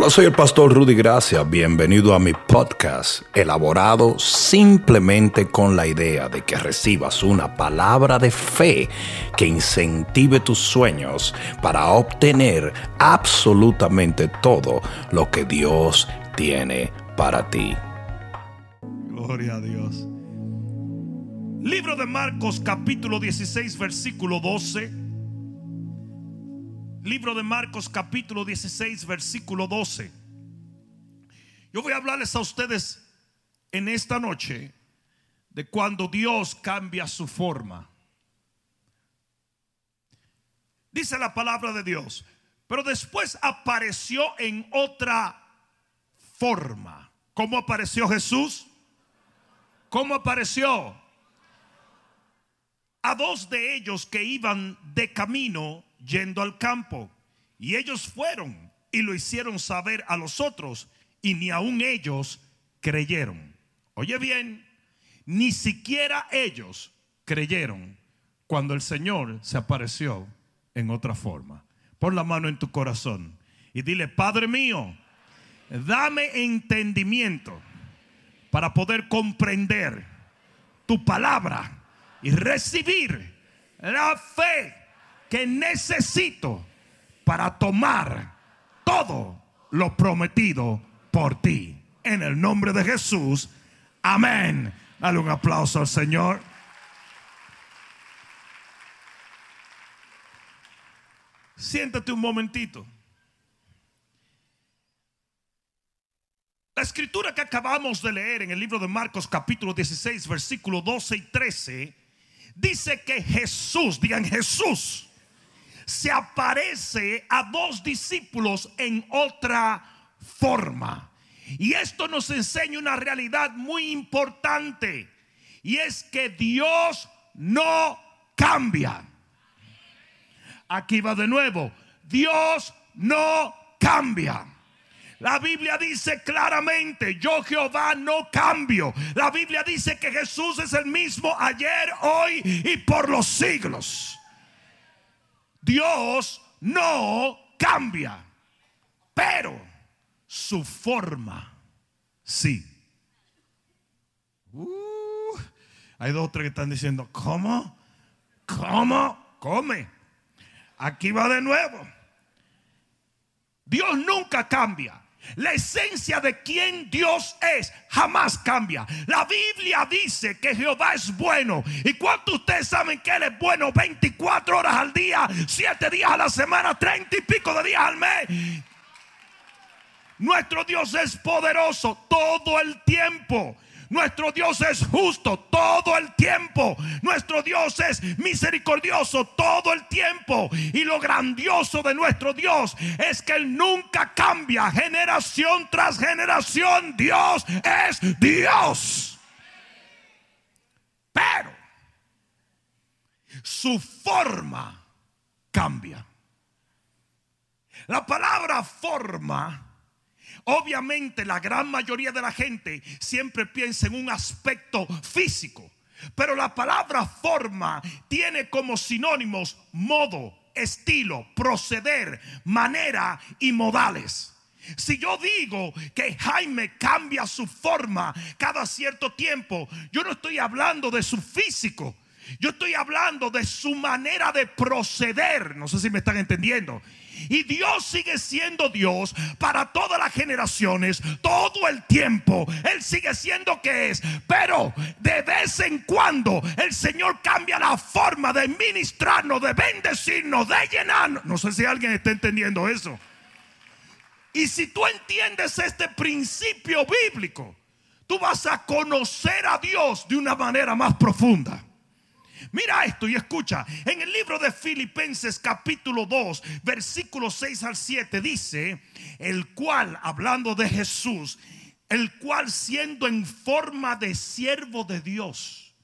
Hola, soy el pastor Rudy Gracia. Bienvenido a mi podcast, elaborado simplemente con la idea de que recibas una palabra de fe que incentive tus sueños para obtener absolutamente todo lo que Dios tiene para ti. Gloria a Dios. Libro de Marcos capítulo 16 versículo 12 Libro de Marcos capítulo 16 versículo 12. Yo voy a hablarles a ustedes en esta noche de cuando Dios cambia su forma. Dice la palabra de Dios, pero después apareció en otra forma. ¿Cómo apareció Jesús? ¿Cómo apareció? A dos de ellos que iban de camino yendo al campo. Y ellos fueron y lo hicieron saber a los otros y ni aun ellos creyeron. Oye bien, ni siquiera ellos creyeron cuando el Señor se apareció en otra forma. Pon la mano en tu corazón y dile, Padre mío, dame entendimiento para poder comprender tu palabra y recibir la fe que necesito para tomar todo lo prometido por ti. En el nombre de Jesús, amén. Dale un aplauso al Señor. Siéntate un momentito. La escritura que acabamos de leer en el libro de Marcos capítulo 16 versículo 12 y 13 dice que Jesús, digan Jesús, se aparece a dos discípulos en otra forma. Y esto nos enseña una realidad muy importante. Y es que Dios no cambia. Aquí va de nuevo. Dios no cambia. La Biblia dice claramente, yo Jehová no cambio. La Biblia dice que Jesús es el mismo ayer, hoy y por los siglos. Dios no cambia, pero su forma sí. Uh, hay dos o tres que están diciendo, ¿cómo? ¿Cómo? Come. Aquí va de nuevo. Dios nunca cambia. La esencia de quien Dios es jamás cambia. La Biblia dice que Jehová es bueno. ¿Y cuántos ustedes saben que Él es bueno 24 horas al día, 7 días a la semana, 30 y pico de días al mes? Nuestro Dios es poderoso todo el tiempo. Nuestro Dios es justo todo el tiempo. Nuestro Dios es misericordioso todo el tiempo. Y lo grandioso de nuestro Dios es que Él nunca cambia. Generación tras generación. Dios es Dios. Pero su forma cambia. La palabra forma Obviamente la gran mayoría de la gente siempre piensa en un aspecto físico, pero la palabra forma tiene como sinónimos modo, estilo, proceder, manera y modales. Si yo digo que Jaime cambia su forma cada cierto tiempo, yo no estoy hablando de su físico. Yo estoy hablando de su manera de proceder. No sé si me están entendiendo. Y Dios sigue siendo Dios para todas las generaciones, todo el tiempo. Él sigue siendo que es. Pero de vez en cuando el Señor cambia la forma de ministrarnos, de bendecirnos, de llenarnos. No sé si alguien está entendiendo eso. Y si tú entiendes este principio bíblico, tú vas a conocer a Dios de una manera más profunda. Mira esto y escucha. En el libro de Filipenses capítulo 2, versículos 6 al 7 dice, el cual, hablando de Jesús, el cual siendo en forma de siervo de Dios.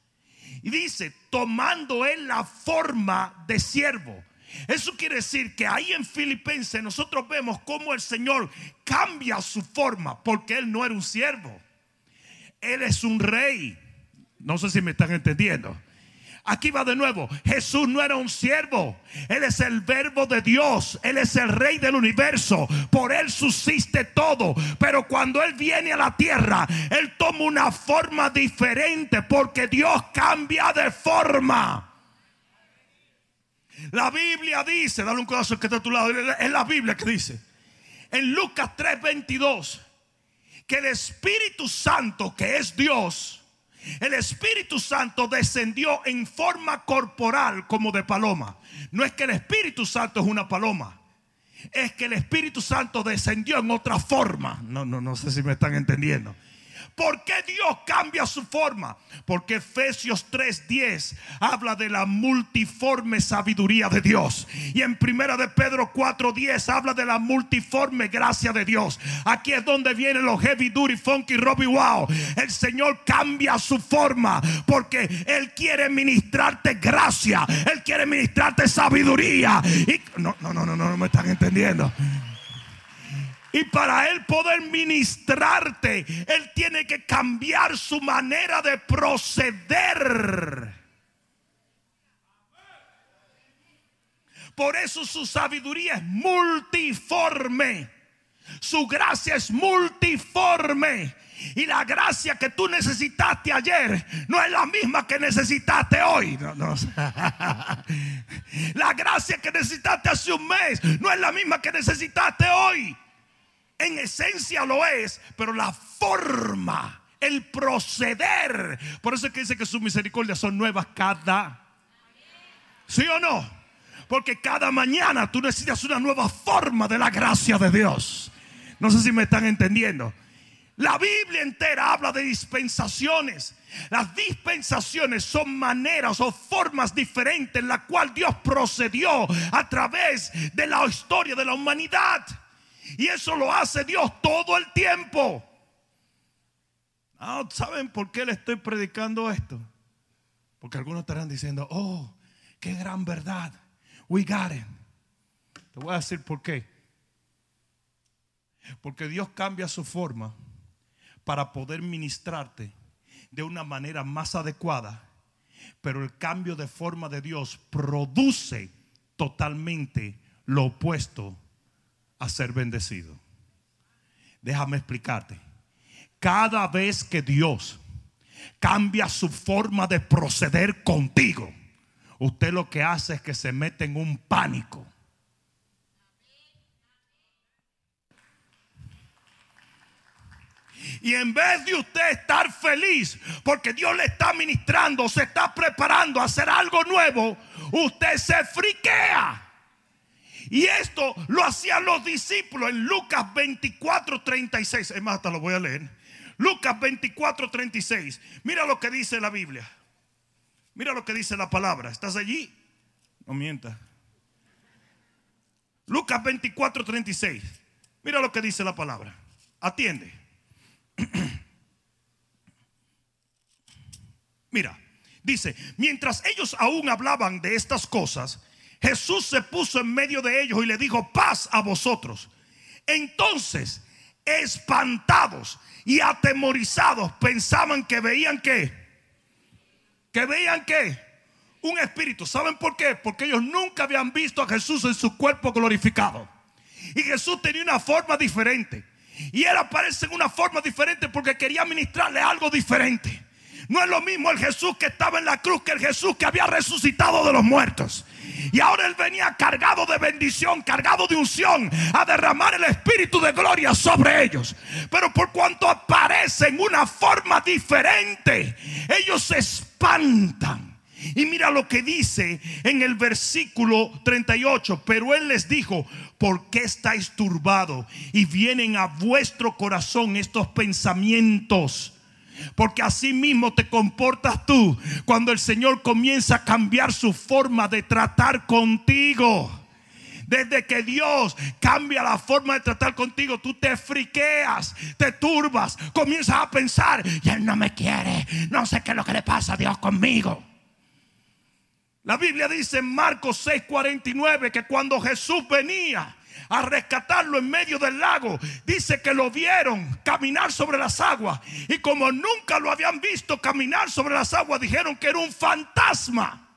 Y dice, tomando él la forma de siervo. Eso quiere decir que ahí en Filipenses nosotros vemos cómo el Señor cambia su forma, porque Él no era un siervo. Él es un rey. No sé si me están entendiendo. Aquí va de nuevo. Jesús no era un siervo. Él es el verbo de Dios. Él es el rey del universo. Por él subsiste todo. Pero cuando él viene a la tierra, él toma una forma diferente porque Dios cambia de forma. La Biblia dice, dale un codazo que está a tu lado. Es la Biblia que dice. En Lucas 3:22 que el Espíritu Santo, que es Dios, el Espíritu Santo descendió en forma corporal como de paloma. No es que el Espíritu Santo es una paloma. Es que el Espíritu Santo descendió en otra forma. No, no, no sé si me están entendiendo. ¿Por qué Dios cambia su forma? Porque Efesios 3:10 habla de la multiforme sabiduría de Dios. Y en Primera de Pedro 4:10 habla de la multiforme gracia de Dios. Aquí es donde vienen los heavy duty, funky, Robbie Wow. El Señor cambia su forma porque Él quiere ministrarte gracia. Él quiere ministrarte sabiduría. Y no, no, no, no, no, no me están entendiendo. Y para Él poder ministrarte, Él tiene que cambiar su manera de proceder. Por eso su sabiduría es multiforme. Su gracia es multiforme. Y la gracia que tú necesitaste ayer no es la misma que necesitaste hoy. La gracia que necesitaste hace un mes no es la misma que necesitaste hoy. En esencia lo es, pero la forma, el proceder. Por eso es que dice que sus misericordias son nuevas cada. ¿Sí o no? Porque cada mañana tú necesitas una nueva forma de la gracia de Dios. No sé si me están entendiendo. La Biblia entera habla de dispensaciones. Las dispensaciones son maneras o formas diferentes en las cuales Dios procedió a través de la historia de la humanidad. Y eso lo hace Dios todo el tiempo. Ah, ¿Saben por qué le estoy predicando esto? Porque algunos estarán diciendo, oh, qué gran verdad. We got it. Te voy a decir por qué. Porque Dios cambia su forma para poder ministrarte de una manera más adecuada. Pero el cambio de forma de Dios produce totalmente lo opuesto a ser bendecido. Déjame explicarte. Cada vez que Dios cambia su forma de proceder contigo, usted lo que hace es que se mete en un pánico. Y en vez de usted estar feliz porque Dios le está ministrando, se está preparando a hacer algo nuevo, usted se friquea. Y esto lo hacían los discípulos en Lucas 24, 36. Es más, hasta lo voy a leer. Lucas 24, 36. Mira lo que dice la Biblia. Mira lo que dice la palabra. ¿Estás allí? No mienta. Lucas 24, 36. Mira lo que dice la palabra. Atiende. Mira, dice, mientras ellos aún hablaban de estas cosas, Jesús se puso en medio de ellos y le dijo, paz a vosotros. Entonces, espantados y atemorizados, pensaban que veían que, que veían que un espíritu. ¿Saben por qué? Porque ellos nunca habían visto a Jesús en su cuerpo glorificado. Y Jesús tenía una forma diferente. Y él aparece en una forma diferente porque quería ministrarle algo diferente. No es lo mismo el Jesús que estaba en la cruz que el Jesús que había resucitado de los muertos. Y ahora él venía cargado de bendición, cargado de unción, a derramar el espíritu de gloria sobre ellos. Pero por cuanto aparece en una forma diferente, ellos se espantan. Y mira lo que dice en el versículo 38. Pero él les dijo, ¿por qué estáis turbados? Y vienen a vuestro corazón estos pensamientos. Porque así mismo te comportas tú cuando el Señor comienza a cambiar su forma de tratar contigo. Desde que Dios cambia la forma de tratar contigo, tú te friqueas, te turbas, comienzas a pensar, y Él no me quiere, no sé qué es lo que le pasa a Dios conmigo. La Biblia dice en Marcos 6:49 que cuando Jesús venía, a rescatarlo en medio del lago, dice que lo vieron caminar sobre las aguas. Y como nunca lo habían visto caminar sobre las aguas, dijeron que era un fantasma.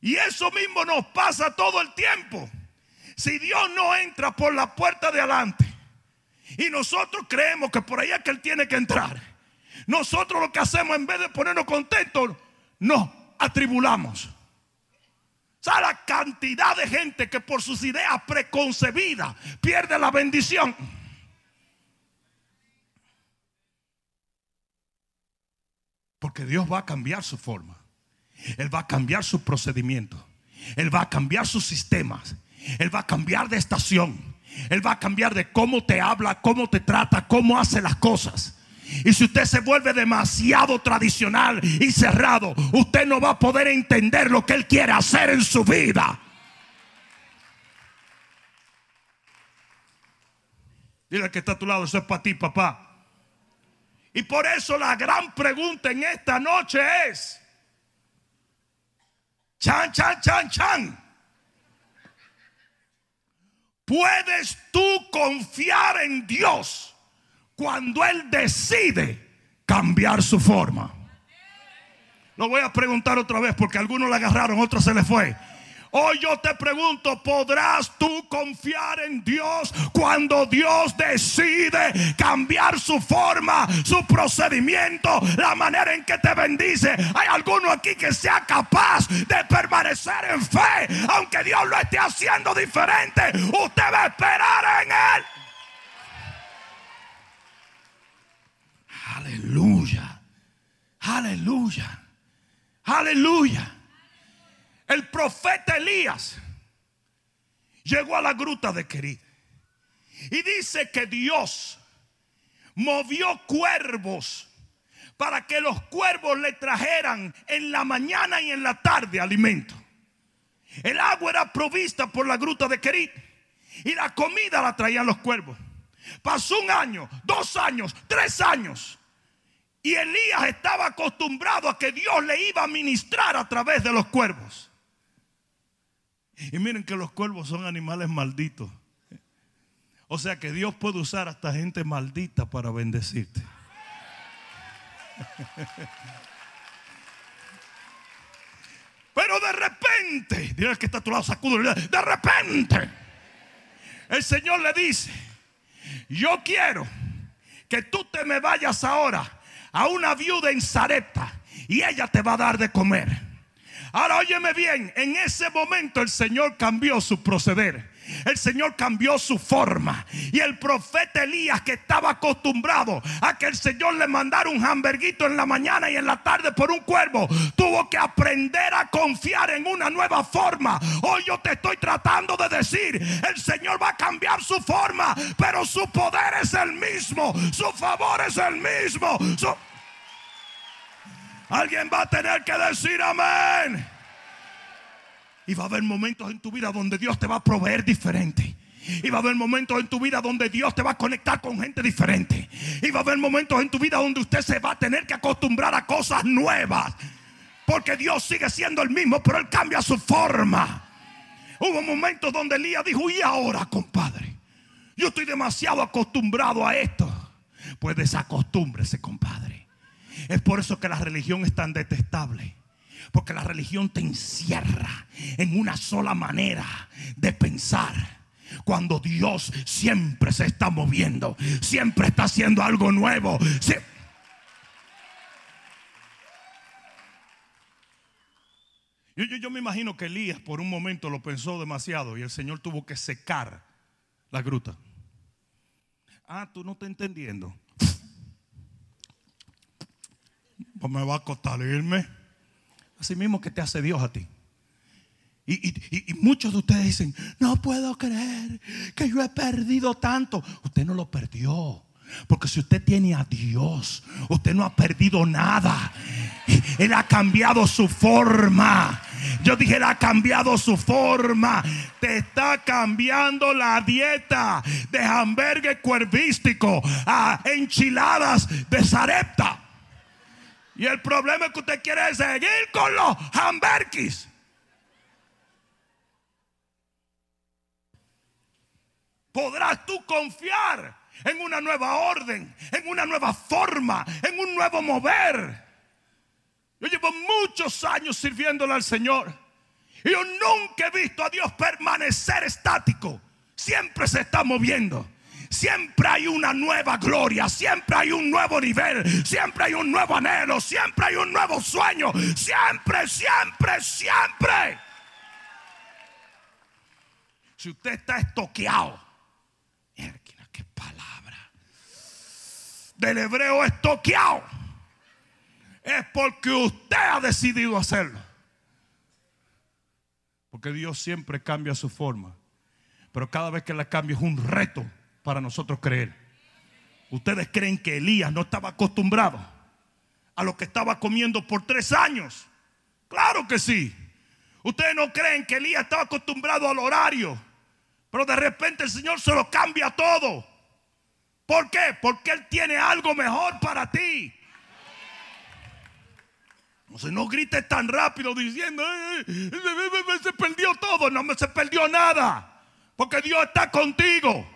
Y eso mismo nos pasa todo el tiempo. Si Dios no entra por la puerta de adelante y nosotros creemos que por ahí es que Él tiene que entrar, nosotros lo que hacemos en vez de ponernos contentos, nos atribulamos. ¿Sabe la cantidad de gente que por sus ideas preconcebidas pierde la bendición? Porque Dios va a cambiar su forma. Él va a cambiar su procedimiento. Él va a cambiar sus sistemas. Él va a cambiar de estación. Él va a cambiar de cómo te habla, cómo te trata, cómo hace las cosas. Y si usted se vuelve demasiado tradicional y cerrado, usted no va a poder entender lo que Él quiere hacer en su vida. Dile que está a tu lado, eso es para ti, papá. Y por eso la gran pregunta en esta noche es, chan, chan, chan, chan. ¿Puedes tú confiar en Dios cuando Él decide cambiar su forma? Lo voy a preguntar otra vez porque algunos la agarraron, otros se le fue. Hoy yo te pregunto, ¿podrás tú confiar en Dios cuando Dios decide cambiar su forma, su procedimiento, la manera en que te bendice? ¿Hay alguno aquí que sea capaz de permanecer en fe, aunque Dios lo esté haciendo diferente? Usted va a esperar en Él. Aleluya, aleluya, aleluya. El profeta Elías llegó a la gruta de Querid y dice que Dios movió cuervos para que los cuervos le trajeran en la mañana y en la tarde alimento. El agua era provista por la gruta de Querid y la comida la traían los cuervos. Pasó un año, dos años, tres años. Y Elías estaba acostumbrado a que Dios le iba a ministrar a través de los cuervos. Y miren que los cuervos son animales malditos. O sea que Dios puede usar hasta gente maldita para bendecirte. Pero de repente, dirás que está a tu lado, sacudo, de repente, el Señor le dice, yo quiero que tú te me vayas ahora a una viuda en Zarepta y ella te va a dar de comer. Ahora óyeme bien, en ese momento el Señor cambió su proceder. El Señor cambió su forma. Y el profeta Elías, que estaba acostumbrado a que el Señor le mandara un hamburguito en la mañana y en la tarde por un cuervo, tuvo que aprender a confiar en una nueva forma. Hoy yo te estoy tratando de decir: el Señor va a cambiar su forma, pero su poder es el mismo, su favor es el mismo. Alguien va a tener que decir amén. Y va a haber momentos en tu vida donde Dios te va a proveer diferente. Y va a haber momentos en tu vida donde Dios te va a conectar con gente diferente. Y va a haber momentos en tu vida donde usted se va a tener que acostumbrar a cosas nuevas. Porque Dios sigue siendo el mismo, pero Él cambia su forma. Hubo momentos donde Elías dijo, ¿y ahora, compadre? Yo estoy demasiado acostumbrado a esto. Pues desacostúmbrese, compadre. Es por eso que la religión es tan detestable. Porque la religión te encierra en una sola manera de pensar. Cuando Dios siempre se está moviendo, siempre está haciendo algo nuevo. Yo, yo, me imagino que Elías por un momento lo pensó demasiado y el Señor tuvo que secar la gruta. Ah, tú no estás entendiendo. Pues me va a costar irme. Así mismo que te hace Dios a ti. Y, muchos de ustedes dicen, no puedo creer que yo he perdido tanto. Usted no lo perdió. Porque si usted tiene a Dios, usted no ha perdido nada. Él ha cambiado su forma. Yo dije, Él ha cambiado su forma. Te está cambiando la dieta de hamburgues cuervístico a enchiladas de zarepta. Y el problema es que usted quiere seguir con los hamburgues. podrás tú confiar en una nueva orden, en una nueva forma, en un nuevo mover. Yo llevo muchos años sirviéndole al Señor. Y yo nunca he visto a Dios permanecer estático. Siempre se está moviendo. Siempre hay una nueva gloria, siempre hay un nuevo nivel, siempre hay un nuevo anhelo, siempre hay un nuevo sueño, siempre, siempre, siempre. Si usted está estoqueado, qué palabra, del hebreo estoqueado, es porque usted ha decidido hacerlo. Porque Dios siempre cambia su forma, pero cada vez que la cambia es un reto para nosotros creer. Ustedes creen que Elías no estaba acostumbrado a lo que estaba comiendo por tres años. Claro que sí. Ustedes no creen que Elías estaba acostumbrado al horario. Pero de repente el Señor se lo cambia todo. ¿Por qué? Porque Él tiene algo mejor para ti. Entonces no grites tan rápido diciendo, se perdió todo. No se perdió nada. Porque Dios está contigo.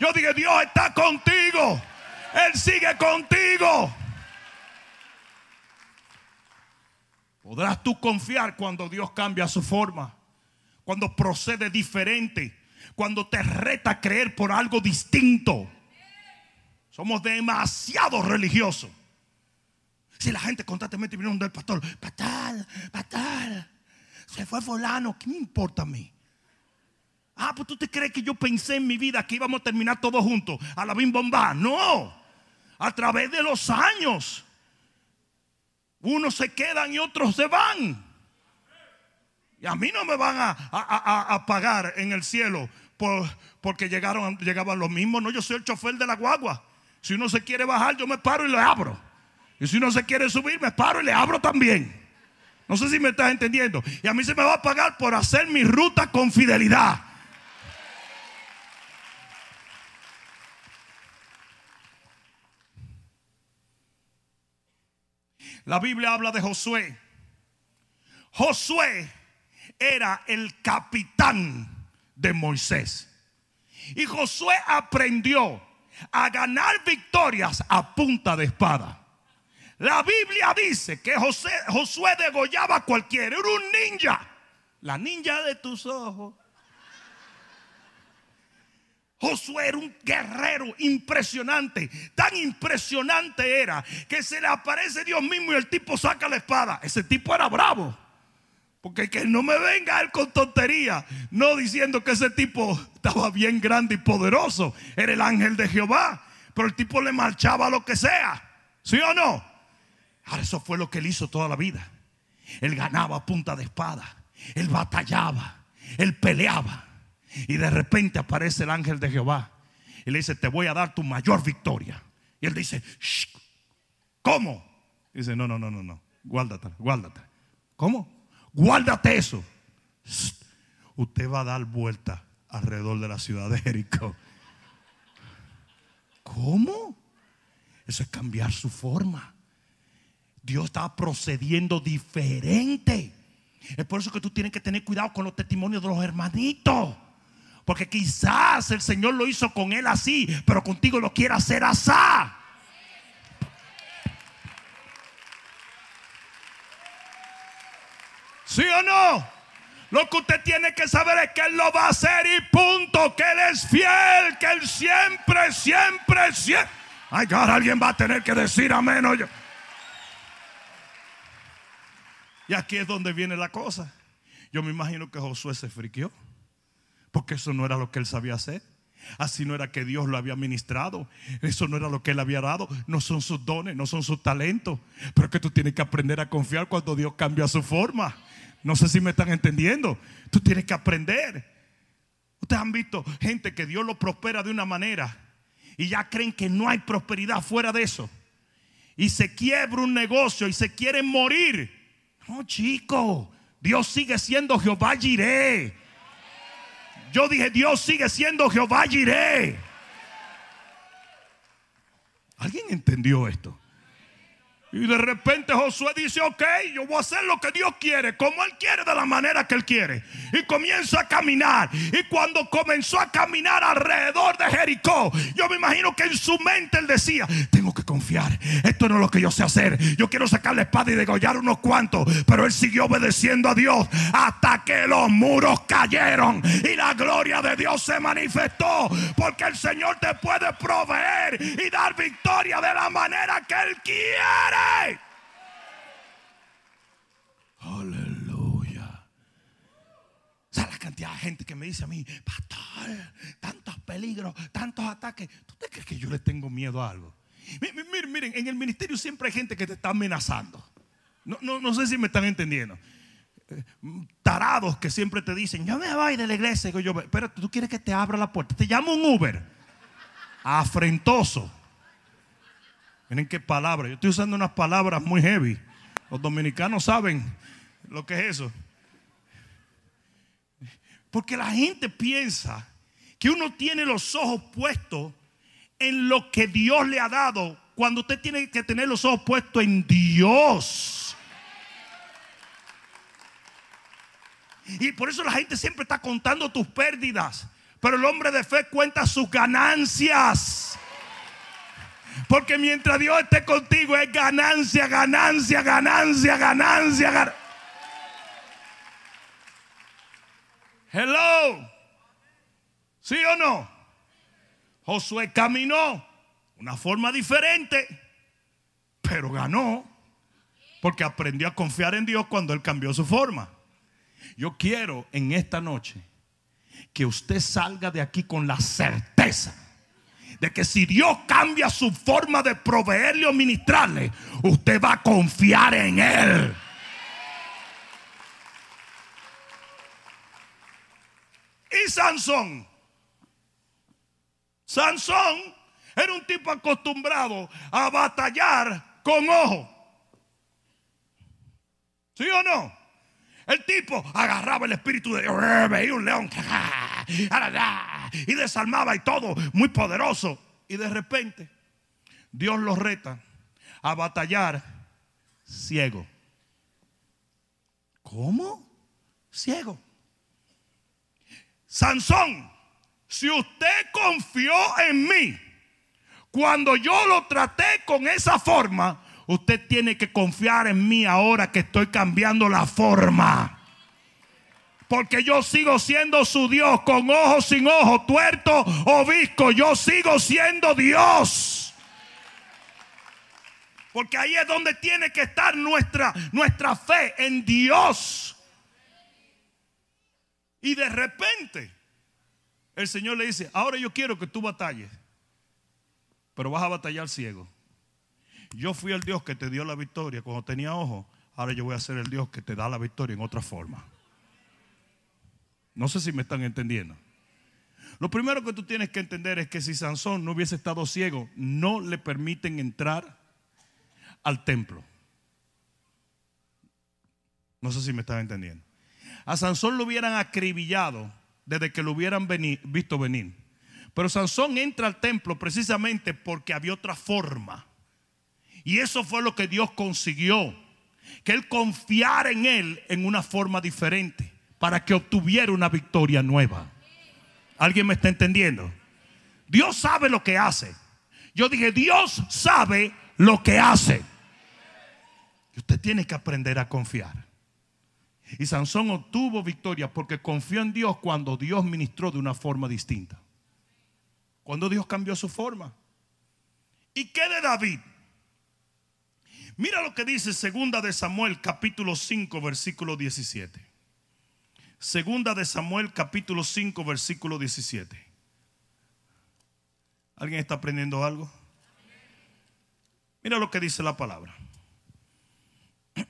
Yo dije, Dios está contigo. Él sigue contigo. Podrás tú confiar cuando Dios cambia su forma, cuando procede diferente, cuando te reta a creer por algo distinto. Somos demasiado religiosos. Si la gente constantemente viene del pastor, pastor, pastor, se fue fulano, ¿qué me importa a mí? Ah, pues tú te crees que yo pensé en mi vida que íbamos a terminar todos juntos a la bim bomba. No, a través de los años, unos se quedan y otros se van. Y a mí no me van a, pagar en el cielo por, porque llegaron, llegaban los mismos. No, yo soy el chofer de la guagua. Si uno se quiere bajar, yo me paro y le abro. Y si uno se quiere subir, me paro y le abro también. No sé si me estás entendiendo. Y a mí se me va a pagar por hacer mi ruta con fidelidad. La Biblia habla de Josué. Josué era el capitán de Moisés. Y Josué aprendió a ganar victorias a punta de espada. La Biblia dice que Josué degollaba a cualquiera, era un ninja. La ninja de tus ojos. Josué era un guerrero impresionante. Tan impresionante era que se le aparece Dios mismo y el tipo saca la espada. Ese tipo era bravo. Porque que no me venga él con tontería, no diciendo que ese tipo estaba bien grande y poderoso. Era el ángel de Jehová. Pero el tipo le marchaba lo que sea. ¿Sí o no? Ahora eso fue lo que él hizo toda la vida. Él ganaba a punta de espada. Él batallaba. Él peleaba. Y de repente aparece el ángel de Jehová y le dice, te voy a dar tu mayor victoria. Y él dice, ¿cómo? Dice, no, no, no, no, no, guárdate, guárdate. ¿Cómo? Guárdate eso. Usted va a dar vuelta alrededor de la ciudad de Jericó. ¿Cómo? Eso es cambiar su forma. Dios está procediendo diferente. Es por eso que tú tienes que tener cuidado con los testimonios de los hermanitos. Porque quizás el Señor lo hizo con él así, pero contigo lo quiere hacer así. ¿Sí o no? Lo que usted tiene que saber es que Él lo va a hacer y punto. Que Él es fiel, que Él siempre, siempre, siempre. Ay, God, alguien va a tener que decir amén. Oye. Y aquí es donde viene la cosa. Yo me imagino que Josué se friqueó. Porque eso no era lo que él sabía hacer. Así no era que Dios lo había ministrado. Eso no era lo que él había dado. No son sus dones, no son sus talentos. Pero es que tú tienes que aprender a confiar cuando Dios cambia su forma. No sé si me están entendiendo. Tú tienes que aprender. Ustedes han visto gente que Dios lo prospera de una manera y ya creen que no hay prosperidad fuera de eso. Y se quiebra un negocio y se quieren morir. No, chico. Dios sigue siendo Jehová Jireh. Yo dije, Dios sigue siendo Jehová Jireh. ¿Alguien entendió esto? Y de repente Josué dice, ok, yo voy a hacer lo que Dios quiere, como Él quiere, de la manera que Él quiere. Y comienza a caminar. Y cuando comenzó a caminar alrededor de Jericó, yo me imagino que en su mente Él decía, tengo que confiar, esto no es lo que yo sé hacer. Yo quiero sacar la espada y degollar unos cuantos. Pero Él siguió obedeciendo a Dios hasta que los muros cayeron y la gloria de Dios se manifestó. Porque el Señor te puede proveer y dar victoria de la manera que Él quiere. Aleluya. ¿Sabes la cantidad de gente que me dice a mí, pastor, tantos peligros, tantos ataques? ¿Tú te crees que yo le tengo miedo a algo? Miren, miren, en el ministerio siempre hay gente que te está amenazando. No, no, sé si me están entendiendo. Eh, tarados que siempre te dicen, yo me voy de la iglesia. Pero tú quieres que te abra la puerta. Te llamo un Uber. Afrentoso. Miren qué palabra. Yo estoy usando unas palabras muy heavy. Los dominicanos saben lo que es eso. Porque la gente piensa que uno tiene los ojos puestos en lo que Dios le ha dado cuando usted tiene que tener los ojos puestos en Dios. Y por eso la gente siempre está contando tus pérdidas. Pero el hombre de fe cuenta sus ganancias. Porque mientras Dios esté contigo es ganancia, ganancia, ganancia, ganancia. Hello. ¿Sí o no? Josué caminó una forma diferente, pero ganó porque aprendió a confiar en Dios cuando Él cambió su forma. Yo quiero en esta noche que usted salga de aquí con la certeza de que si Dios cambia su forma de proveerle o ministrarle, usted va a confiar en Él. Y Sansón. Sansón era un tipo acostumbrado a batallar con ojo. ¿Sí o no? El tipo agarraba el espíritu de Dios, veía un león y desarmaba y todo, muy poderoso. Y de repente, Dios los reta a batallar ciego. ¿Cómo? Ciego. Sansón, si usted confió en mí, cuando yo lo traté con esa forma, usted tiene que confiar en mí ahora que estoy cambiando la forma. Porque yo sigo siendo su Dios, con ojos sin ojos, tuerto o visco. Yo sigo siendo Dios. Porque ahí es donde tiene que estar nuestra, nuestra fe en Dios. Y de repente, el Señor le dice, ahora yo quiero que tú batalles, pero vas a batallar ciego. Yo fui el Dios que te dio la victoria cuando tenía ojos, ahora yo voy a ser el Dios que te da la victoria en otra forma. No sé si me están entendiendo. Lo primero que tú tienes que entender es que si Sansón no hubiese estado ciego, no le permiten entrar al templo. No sé si me están entendiendo. A Sansón lo hubieran acribillado desde que lo hubieran visto venir. Pero Sansón entra al templo precisamente porque había otra forma. Y eso fue lo que Dios consiguió. Que él confiara en él en una forma diferente para que obtuviera una victoria nueva. ¿Alguien me está entendiendo? Dios sabe lo que hace. Yo dije, Dios sabe lo que hace. Usted tiene que aprender a confiar. Y Sansón obtuvo victoria porque confió en Dios cuando Dios ministró de una forma distinta. Cuando Dios cambió su forma. ¿Y qué de David? Mira lo que dice segunda de Samuel capítulo 5 versículo 17. Segunda de Samuel capítulo 5 versículo 17. ¿Alguien está aprendiendo algo? Mira lo que dice la palabra.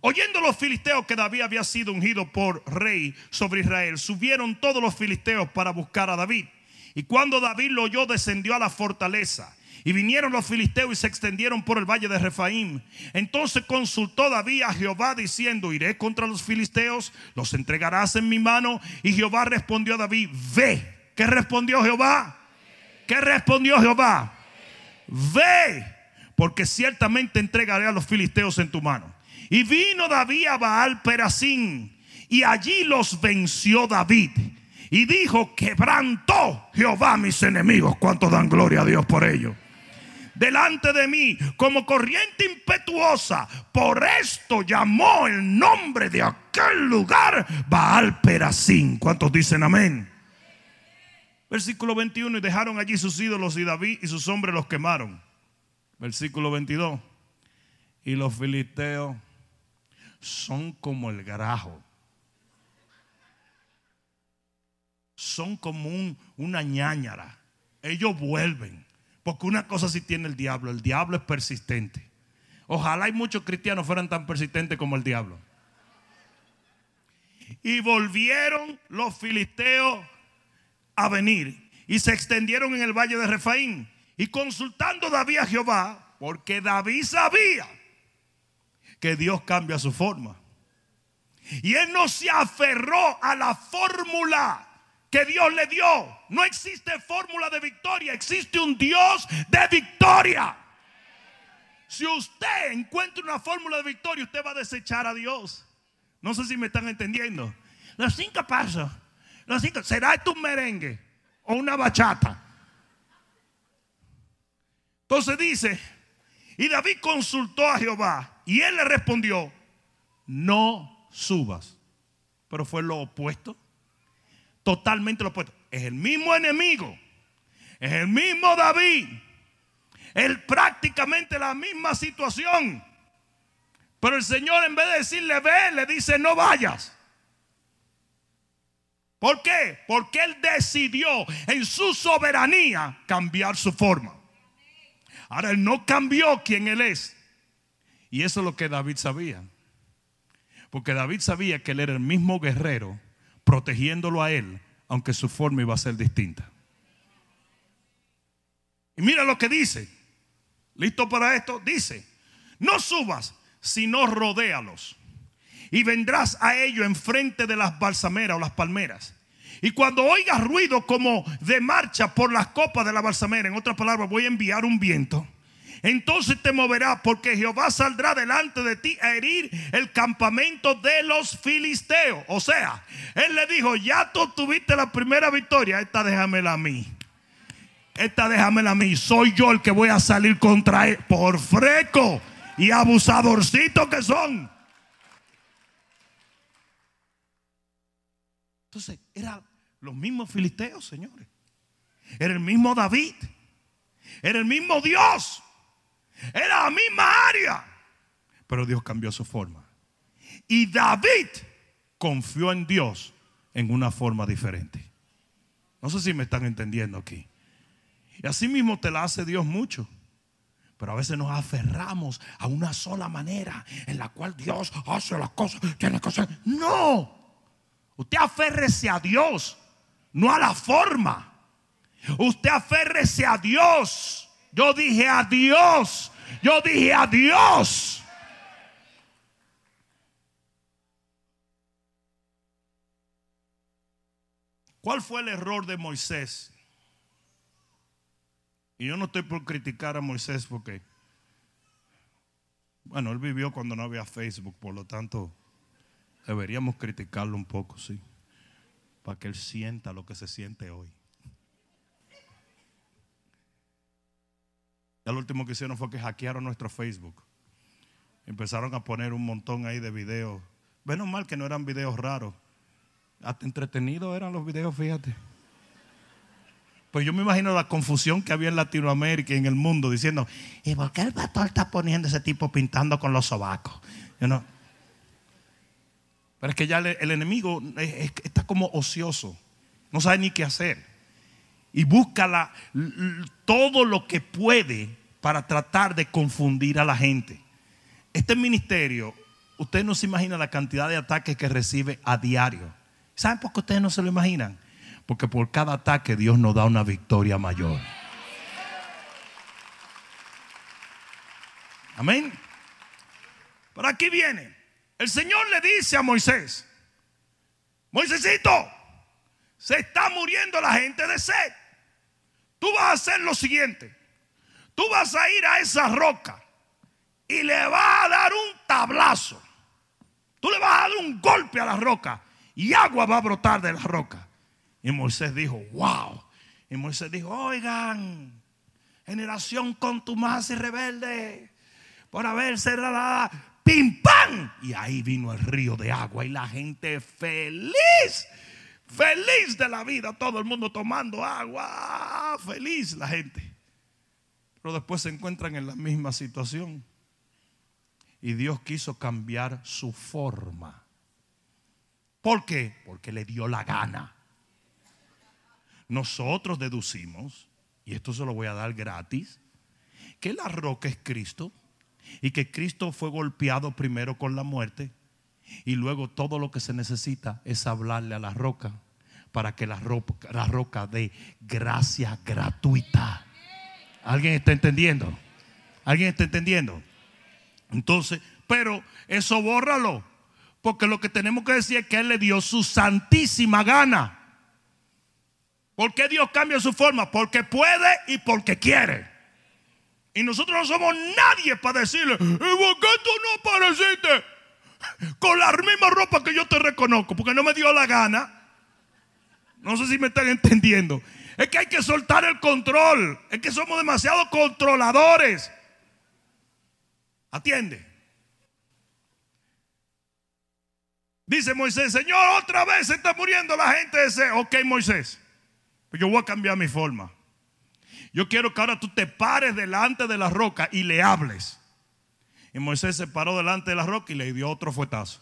Oyendo los filisteos que David había sido ungido por rey sobre Israel, subieron todos los filisteos para buscar a David. Y cuando David lo oyó, descendió a la fortaleza y vinieron los filisteos y se extendieron por el valle de Refaim. Entonces consultó David a Jehová diciendo, iré contra los filisteos, los entregarás en mi mano. Y Jehová respondió a David, ve. ¿Qué respondió Jehová? ¿Qué respondió Jehová? Ve, porque ciertamente entregaré a los filisteos en tu mano. Y vino David a Baal Perasín, y allí los venció David. Y dijo, quebrantó Jehová mis enemigos. ¿Cuánto dan gloria a Dios por ello? Delante de mí como corriente impetuosa. Por esto llamó el nombre de aquel lugar Baal Perasín. ¿Cuántos dicen amén? Versículo 21, y dejaron allí sus ídolos y David y sus hombres los quemaron. Versículo 22, y los filisteos son como el grajo. Son como un, una ñañara. Ellos vuelven. Porque una cosa sí tiene el diablo, el diablo es persistente. Ojalá hay muchos cristianos fueran tan persistentes como el diablo. Y volvieron los filisteos a venir y se extendieron en el valle de Refaín. Y consultando David a Jehová, porque David sabía que Dios cambia su forma. Y él no se aferró a la fórmula que Dios le dio. No existe fórmula de victoria, existe un Dios de victoria. Si usted encuentra una fórmula de victoria, usted va a desechar a Dios. No sé si me están entendiendo. Los cinco pasos. Los cinco. ¿Será esto un merengue o una bachata? Entonces dice, y David consultó a Jehová y él le respondió, no subas. Pero fue lo opuesto totalmente lo opuesto. Es el mismo enemigo, es el mismo David, es prácticamente la misma situación. Pero el Señor en vez de decirle ve, le dice no vayas. ¿Por qué? Porque Él decidió en su soberanía cambiar su forma. Ahora Él no cambió quien Él es. Y eso es lo que David sabía. Porque David sabía que Él era el mismo guerrero protegiéndolo a él, aunque su forma iba a ser distinta. Y mira lo que dice. ¿Listo para esto? Dice, no subas, sino rodéalos. Y vendrás a ello enfrente de las balsameras o las palmeras. Y cuando oigas ruido como de marcha por las copas de la balsamera, en otras palabras, voy a enviar un viento entonces te moverás porque Jehová saldrá delante de ti a herir el campamento de los filisteos. O sea, él le dijo, ya tú tuviste la primera victoria, esta déjamela a mí. Esta déjamela a mí. Soy yo el que voy a salir contra él por freco y abusadorcito que son. Entonces, eran los mismos filisteos, señores. Era el mismo David. Era el mismo Dios. Era la misma área. Pero Dios cambió su forma. Y David confió en Dios en una forma diferente. No sé si me están entendiendo aquí. Y así mismo te la hace Dios mucho. Pero a veces nos aferramos a una sola manera en la cual Dios hace las cosas, tiene que hacer. No. Usted aférrese a Dios, no a la forma. Usted aférrese a Dios yo dije adiós. Yo dije adiós. ¿Cuál fue el error de Moisés? Y yo no estoy por criticar a Moisés porque, bueno, él vivió cuando no había Facebook, por lo tanto, deberíamos criticarlo un poco, sí, para que él sienta lo que se siente hoy. Ya lo último que hicieron fue que hackearon nuestro Facebook. Empezaron a poner un montón ahí de videos. Menos mal que no eran videos raros. Entretenidos eran los videos, fíjate. Pues yo me imagino la confusión que había en Latinoamérica y en el mundo diciendo, ¿y por qué el pastor está poniendo ese tipo pintando con los sobacos? Pero es que ya el, enemigo está como ocioso, no sabe ni qué hacer. Y busca todo lo que puede para tratar de confundir a la gente. Este ministerio, usted no se imagina la cantidad de ataques que recibe a diario. ¿Saben por qué ustedes no se lo imaginan? Porque por cada ataque Dios nos da una victoria mayor. Amén. Por aquí viene. El Señor le dice a Moisés, Moisésito, se está muriendo la gente de sed. Tú vas a hacer lo siguiente. tú vas a ir a esa roca y le vas a dar un tablazo. Tú le vas a dar un golpe a la roca y agua va a brotar de la roca. Y Moisés dijo, wow. Y Moisés dijo, oigan, generación contumaz y rebelde, por haber cerrado, pim pam. Y ahí vino el río de agua y la gente feliz, feliz de la vida, todo el mundo tomando agua, feliz la gente. Pero después se encuentran en la misma situación. Y Dios quiso cambiar su forma. ¿Por qué? Porque le dio la gana. Nosotros deducimos, y esto se lo voy a dar gratis, que la roca es Cristo y que Cristo fue golpeado primero con la muerte y luego todo lo que se necesita es hablarle a la roca para que la roca, dé gracia gratuita. ¿Alguien está entendiendo? ¿Alguien está entendiendo? Entonces, pero eso bórralo. Porque lo que tenemos que decir es que Él le dio su santísima gana. ¿Por qué Dios cambia su forma? Porque puede y porque quiere. Y nosotros no somos nadie para decirle, ¿y por qué tú no apareciste con la misma ropa que yo te reconozco? Porque no me dio la gana. No sé si me están entendiendo. Es que hay que soltar el control. Es que somos demasiado controladores. Atiende. Dice Moisés, Señor, otra vez se está muriendo la gente ese. Ok, Moisés. Yo voy a cambiar mi forma. Yo quiero que ahora tú te pares delante de la roca y le hables. Y Moisés se paró delante de la roca y le dio otro fuetazo.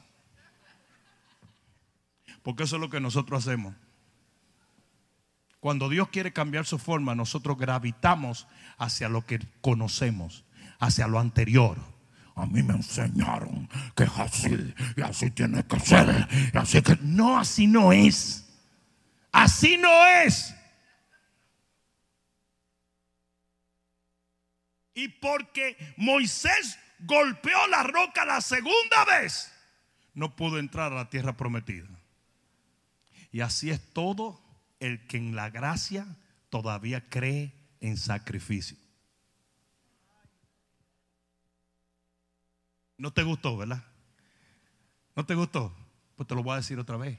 Porque eso es lo que nosotros hacemos. Cuando Dios quiere cambiar su forma, nosotros gravitamos hacia lo que conocemos, hacia lo anterior. A mí me enseñaron que es así y así tiene que ser. Así que no, así no es. Así no es. Y porque Moisés golpeó la roca la segunda vez, no pudo entrar a la tierra prometida. Y así es todo el que en la gracia todavía cree en sacrificio. No te gustó, ¿verdad? ¿No te gustó? Pues te lo voy a decir otra vez.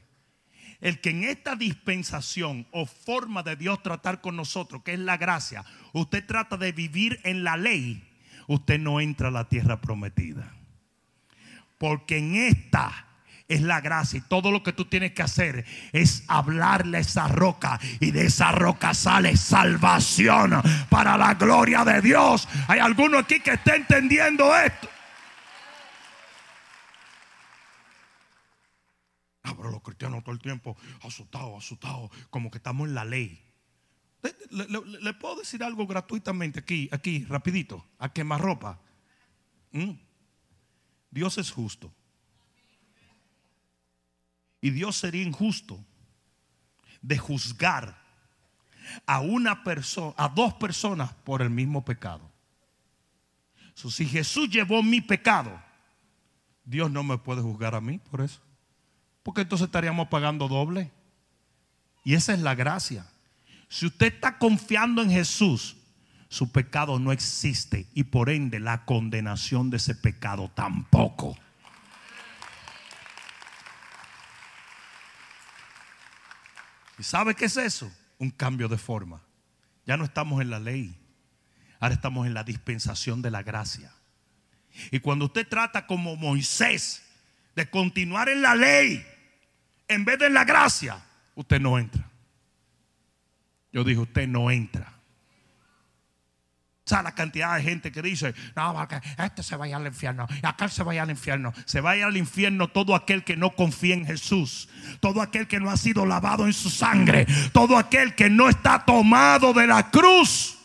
El que en esta dispensación o forma de Dios tratar con nosotros, que es la gracia, usted trata de vivir en la ley, usted no entra a la tierra prometida. Porque en esta es la gracia y todo lo que tú tienes que hacer es hablarle a esa roca y de esa roca sale salvación para la gloria de Dios. Hay alguno aquí que está entendiendo esto. Ah, pero los cristianos todo el tiempo asustados, asustados, como que estamos en la ley. Le, puedo decir algo gratuitamente aquí, aquí, rapidito, a quemar ropa. ¿Mm? Dios es justo. Y Dios sería injusto de juzgar a una persona, a dos personas por el mismo pecado. si Jesús llevó mi pecado, Dios no me puede juzgar a mí por eso. Porque entonces estaríamos pagando doble. Y esa es la gracia. Si usted está confiando en Jesús, su pecado no existe y por ende la condenación de ese pecado tampoco. ¿Y sabe qué es eso? Un cambio de forma. Ya no estamos en la ley. Ahora estamos en la dispensación de la gracia. Y cuando usted trata como Moisés de continuar en la ley en vez de en la gracia, usted no entra. Yo dije, usted no entra. ¿Sabe la cantidad de gente que dice, no, este se vaya al infierno, y acá se vaya al infierno? Se vaya al infierno todo aquel que no confía en Jesús, todo aquel que no ha sido lavado en su sangre, todo aquel que no está tomado de la cruz.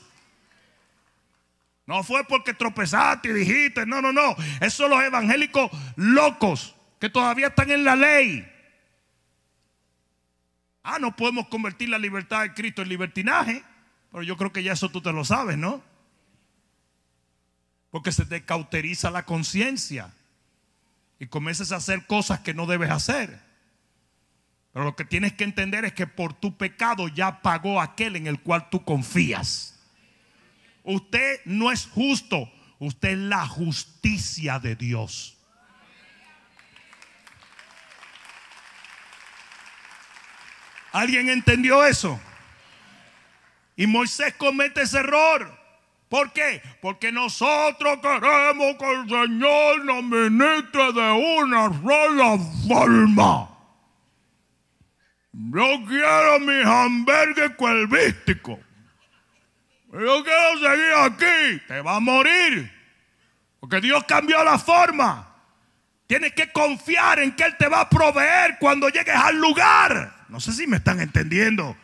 No fue porque tropezaste y dijiste, no, no, no. Esos son los evangélicos locos que todavía están en la ley. Ah, no podemos convertir la libertad de Cristo en libertinaje, pero yo creo que ya eso tú te lo sabes, ¿no? Porque se te cauteriza la conciencia y comienzas a hacer cosas que no debes hacer. Pero lo que tienes que entender es que por tu pecado ya pagó aquel en el cual tú confías. Usted no es justo, usted es la justicia de Dios. ¿Alguien entendió eso? Y Moisés comete ese error. ¿Por qué? Porque nosotros queremos que el Señor nos ministre de una sola forma. Yo quiero mi hamburgues cuelvístico. Yo quiero seguir aquí. Te va a morir. Porque Dios cambió la forma. Tienes que confiar en que Él te va a proveer cuando llegues al lugar. No sé si me están entendiendo.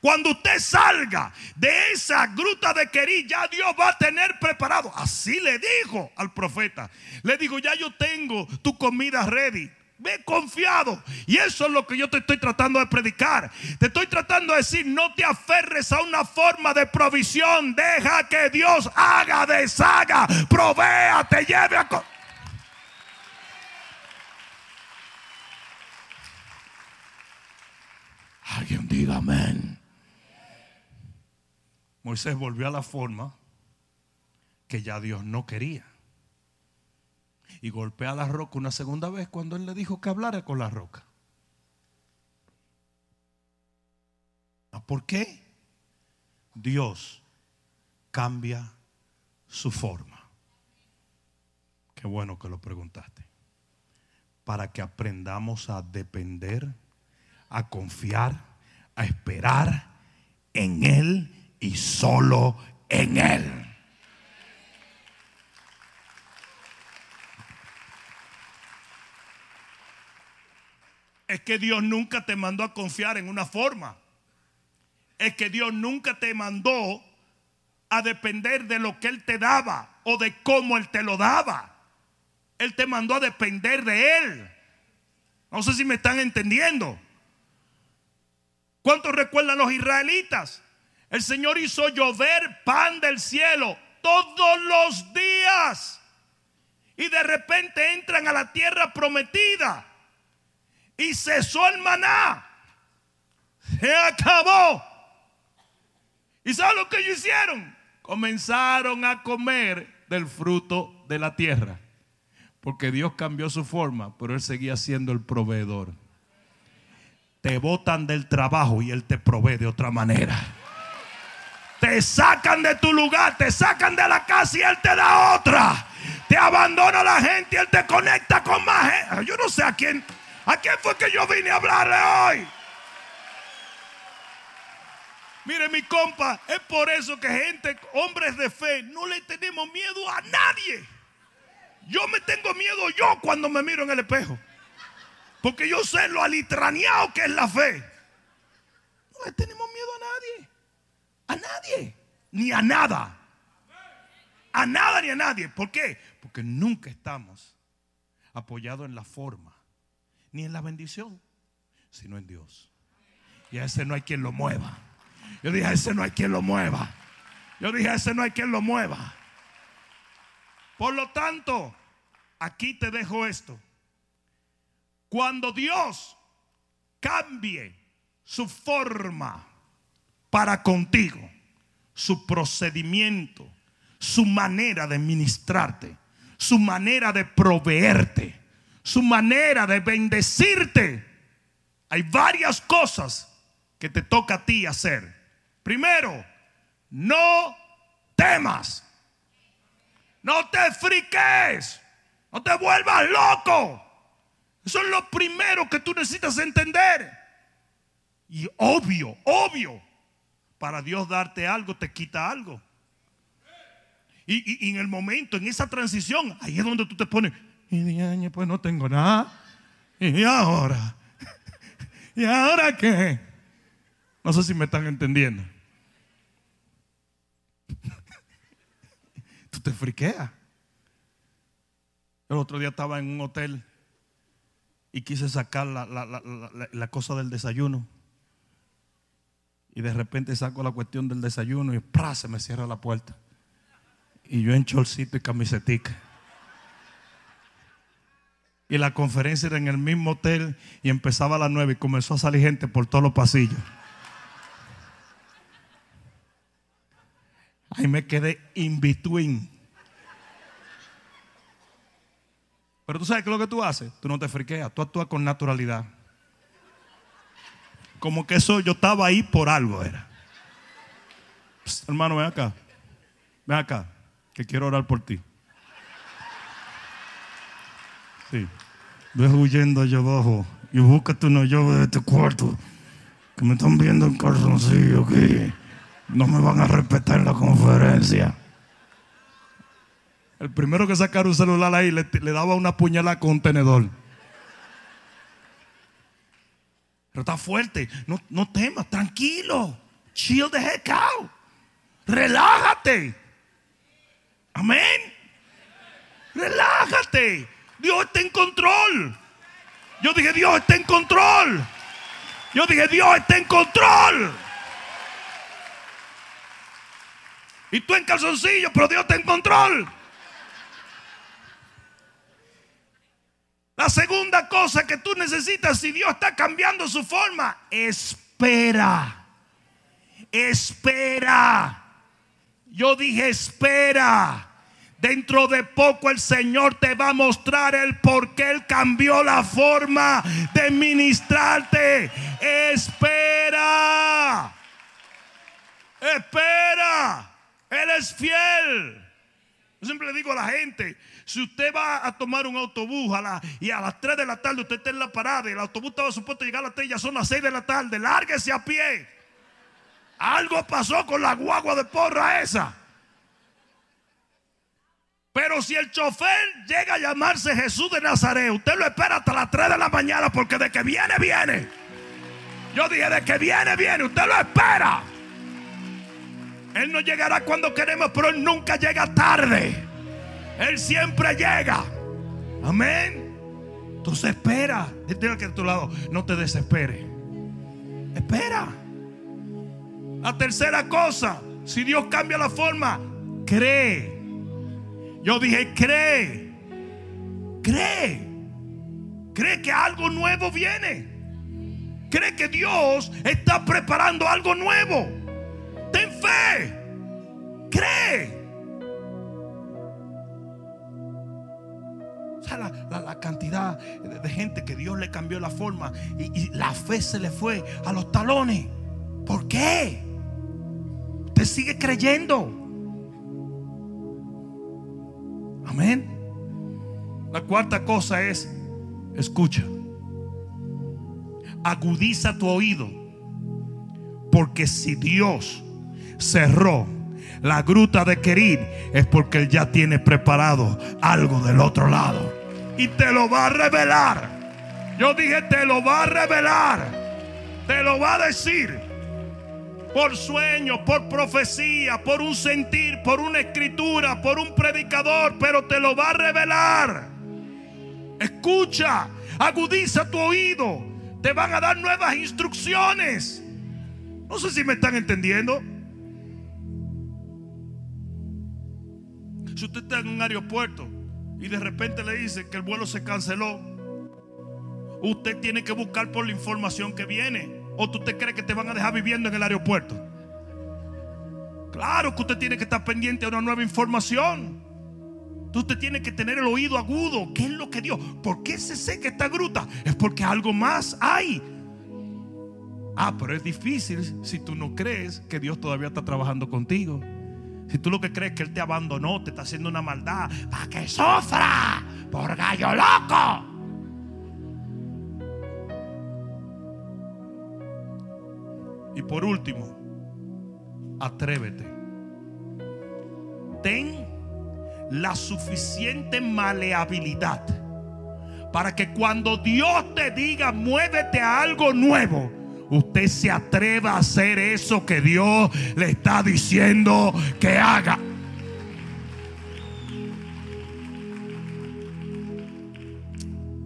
Cuando usted salga de esa gruta de Querí, ya Dios va a tener preparado. Así le dijo al profeta. Le dijo, ya yo tengo tu comida ready. Ve confiado. Y eso es lo que yo te estoy tratando de predicar. Te estoy tratando de decir, no te aferres a una forma de provisión. Deja que Dios haga, deshaga, provea, te lleve a... Alguien diga amén. Moisés volvió a la forma que ya Dios no quería. Y golpea la roca una segunda vez cuando él le dijo que hablara con la roca. ¿Ah, ¿Por qué? Dios cambia su forma. Qué bueno que lo preguntaste. Para que aprendamos a depender, a confiar, a esperar en Él y solo en Él. Es que Dios nunca te mandó a confiar en una forma. Es que Dios nunca te mandó a depender de lo que Él te daba o de cómo Él te lo daba. Él te mandó a depender de Él. No sé si me están entendiendo. ¿Cuántos recuerdan los israelitas? El Señor hizo llover pan del cielo todos los días. Y de repente entran a la tierra prometida. Y cesó el maná. Se acabó. ¿Y saben lo que ellos hicieron? Comenzaron a comer del fruto de la tierra. Porque Dios cambió su forma, pero Él seguía siendo el proveedor. Te botan del trabajo y Él te provee de otra manera. Te sacan de tu lugar, te sacan de la casa y Él te da otra. Te abandona la gente y Él te conecta con más gente. Yo no sé a quién, a quién fue que yo vine a hablarle hoy. Mire mi compa, es por eso que gente, hombres de fe, no le tenemos miedo a nadie. Yo me tengo miedo yo cuando me miro en el espejo. Porque yo sé lo alitraneado que es la fe. No le tenemos miedo a nadie. A nadie. Ni a nada. A nada ni a nadie. ¿Por qué? Porque nunca estamos apoyados en la forma. Ni en la bendición. Sino en Dios. Y a ese no hay quien lo mueva. Yo dije, a ese no hay quien lo mueva. Yo dije, a ese no hay quien lo mueva. Por lo tanto, aquí te dejo esto. Cuando Dios cambie su forma para contigo, su procedimiento, su manera de ministrarte, su manera de proveerte, su manera de bendecirte, hay varias cosas que te toca a ti hacer. Primero, no temas. No te friques. No te vuelvas loco. Eso es lo primero que tú necesitas entender. Y obvio, obvio, para Dios darte algo, te quita algo. Y, en el momento, en esa transición, ahí es donde tú te pones, y pues no tengo nada. Y ahora, ¿y ahora qué? No sé si me están entendiendo. tú te friqueas. El otro día estaba en un hotel y quise sacar la, la, cosa del desayuno. Y de repente saco la cuestión del desayuno y ¡pra! se me cierra la puerta. Y yo en chorcito y camisetica. Y la conferencia era en el mismo hotel y empezaba a las nueve y comenzó a salir gente por todos los pasillos. Ahí me quedé in between. Pero tú sabes qué es lo que tú haces. Tú no te friqueas, tú actúas con naturalidad. Como que eso yo estaba ahí por algo era. hermano, ven acá. Ven acá, que quiero orar por ti. Sí. Ves huyendo allá abajo y búscate una llave de este cuarto. Que me están viendo en calzoncillo aquí. No me van a respetar en la conferencia. El primero que sacara un celular ahí le, daba una puñalada con un tenedor. Pero está fuerte. No, no temas, tranquilo. Chill the heck. Relájate. Amén. Relájate. Dios está en control. Yo dije, Dios está en control. Yo dije, Dios está en control. Y tú en calzoncillo, pero Dios está en control. La segunda cosa que tú necesitas si Dios está cambiando su forma, espera. Espera. Yo dije, espera. Dentro de poco el Señor te va a mostrar el por qué Él cambió la forma de ministrarte. Espera. Espera. Él es fiel. Yo siempre le digo a la gente, si usted va a tomar un autobús y a las 3 de la tarde usted está en la parada y el autobús estaba supuesto llegar a las 3, ya son las 6 de la tarde, lárguese a pie. Algo pasó con la guagua de porra esa. Pero si el chofer llega a llamarse Jesús de Nazaret, usted lo espera hasta las 3 de la mañana porque de que viene, viene. Yo dije, de que viene, viene. Usted lo espera. Él no llegará cuando queremos, pero Él nunca llega tarde. Él siempre llega. Amén. Entonces espera. Dile que a tu lado, no te desespere. Espera. La tercera cosa, si Dios cambia la forma, cree. Yo dije, cree. Cree. Cree que algo nuevo viene. Cree que Dios está preparando algo nuevo. Ten fe. Cree. Le cambió la forma y, y la fe se le fue a los talones. ¿Por qué? Usted sigue creyendo. Amén. La cuarta cosa es, escucha. Agudiza tu oído. Porque si Dios cerró la gruta de Querid, es porque Él ya tiene preparado algo del otro lado. Y te lo va a revelar. Yo dije, te lo va a revelar. Te lo va a decir por sueño, por profecía, por un sentir, por una escritura, por un predicador, pero te lo va a revelar. Escucha, agudiza tu oído, te van a dar nuevas instrucciones. No sé si me están entendiendo. Si usted está en un aeropuerto y de repente le dice que el vuelo se canceló, usted tiene que buscar por la información que viene. ¿O tú te crees que te van a dejar viviendo en el aeropuerto? Claro que usted tiene que estar pendiente a una nueva información. Usted tiene que tener el oído agudo. ¿Qué es lo que Dios? ¿Por qué se seca esta gruta? Es porque algo más hay. Ah, pero es difícil si tú no crees que Dios todavía está trabajando contigo. Si tú lo que crees que Él te abandonó, te está haciendo una maldad, para que sufra por gallo loco. Por último, atrévete. Ten la suficiente maleabilidad para que cuando Dios te diga muévete a algo nuevo, usted se atreva a hacer eso que Dios le está diciendo que haga.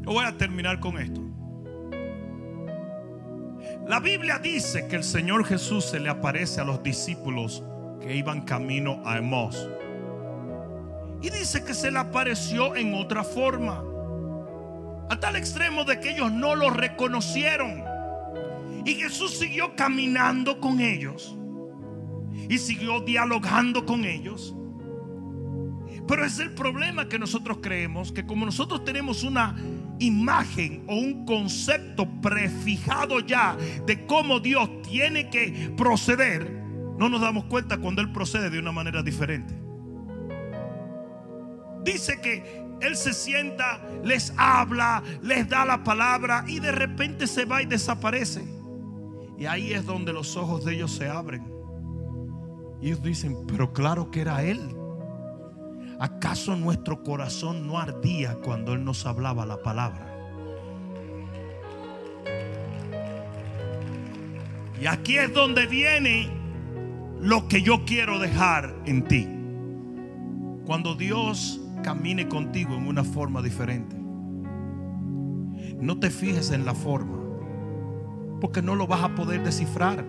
Yo voy a terminar con esto. La Biblia dice que el Señor Jesús se le aparece a los discípulos que iban camino a Emos. Y dice que se le apareció en otra forma. A tal extremo de que ellos no lo reconocieron. Y Jesús siguió caminando con ellos. y siguió dialogando con ellos. Pero es el problema que nosotros creemos que como nosotros tenemos una imagen o un concepto prefijado ya de cómo Dios tiene que proceder, no nos damos cuenta cuando Él procede de una manera diferente. Dice que Él se sienta, les habla, les da la palabra y de repente se va y desaparece. Y ahí es donde los ojos de ellos se abren. Y ellos dicen, pero claro que era Él. ¿Acaso nuestro corazón no ardía cuando Él nos hablaba la palabra? Y aquí es donde viene lo que yo quiero dejar en ti. Cuando Dios camine contigo en una forma diferente. No te fijes en la forma, porque no lo vas a poder descifrar.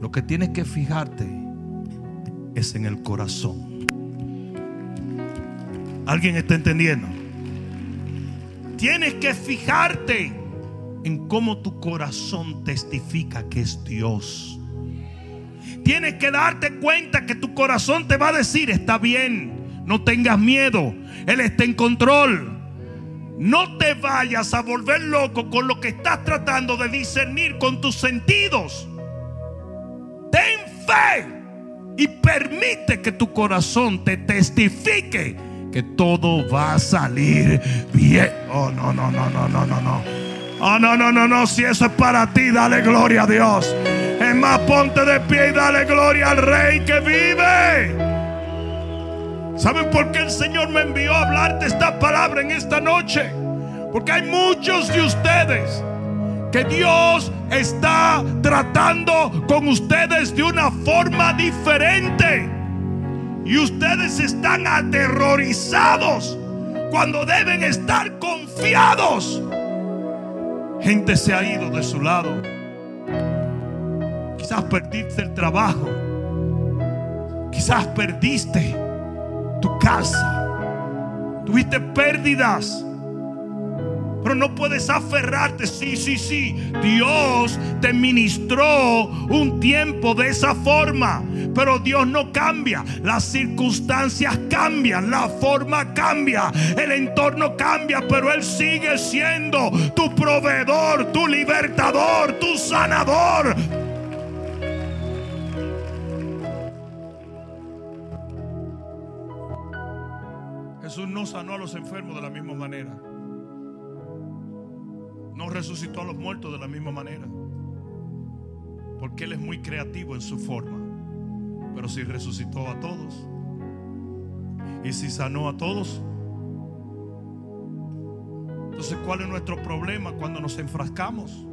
Lo que tienes que fijarte es en el corazón. ¿Alguien está entendiendo? Tienes que fijarte en cómo tu corazón testifica que es Dios. Tienes que darte cuenta que tu corazón te va a decir, está bien, no tengas miedo, Él está en control. No te vayas a volver loco con lo que estás tratando de discernir con tus sentidos. Ten fe y permite que tu corazón te testifique que todo va a salir bien. Oh, no, no, no, no, no, no, no. Oh, no, no, no, no. Si eso es para ti, dale gloria a Dios. Es más, ponte de pie y dale gloria al Rey que vive. ¿Saben por qué el Señor me envió a hablarte esta palabra en esta noche? Porque hay muchos de ustedes que Dios está tratando con ustedes de una forma diferente. Y ustedes están aterrorizados cuando deben estar confiados. Gente se ha ido de su lado. Quizás perdiste el trabajo. Quizás perdiste tu casa. Tuviste pérdidas. Pero no puedes aferrarte. Sí, sí, sí. Dios te ministró un tiempo de esa forma. Pero Dios no cambia. Las circunstancias cambian. La forma cambia. El entorno cambia. Pero Él sigue siendo tu proveedor, tu libertador, tu sanador. Jesús no sanó a los enfermos de la misma manera. No resucitó a los muertos de la misma manera. Porque Él es muy creativo en su forma. Pero si resucitó a todos. Y si sanó a todos. Entonces, ¿cuál es nuestro problema cuando nos enfrascamos?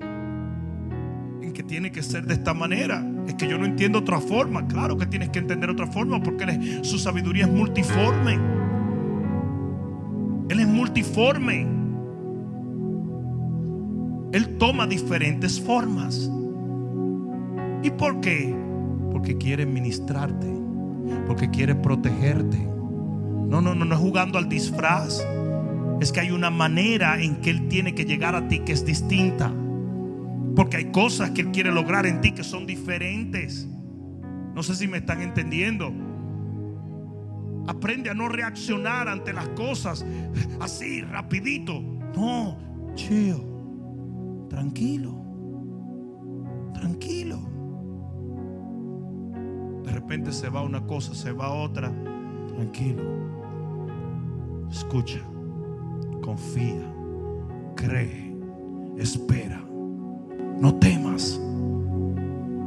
En que tiene que ser de esta manera. Es que yo no entiendo otra forma. Claro que tienes que entender otra forma porque es- su sabiduría es multiforme. Él es multiforme. Él toma diferentes formas. ¿Y por qué? Porque quiere ministrarte. Porque quiere protegerte. No, no, no, no es jugando al disfraz. Es que hay una manera en que Él tiene que llegar a ti que es distinta. Porque hay cosas que Él quiere lograr en ti que son diferentes. No sé si me están entendiendo. Aprende a no reaccionar ante las cosas así, rapidito. No, chill. Tranquilo. Tranquilo. De repente se va una cosa, se va otra. Tranquilo. Escucha. Confía. Cree. Espera. No temas.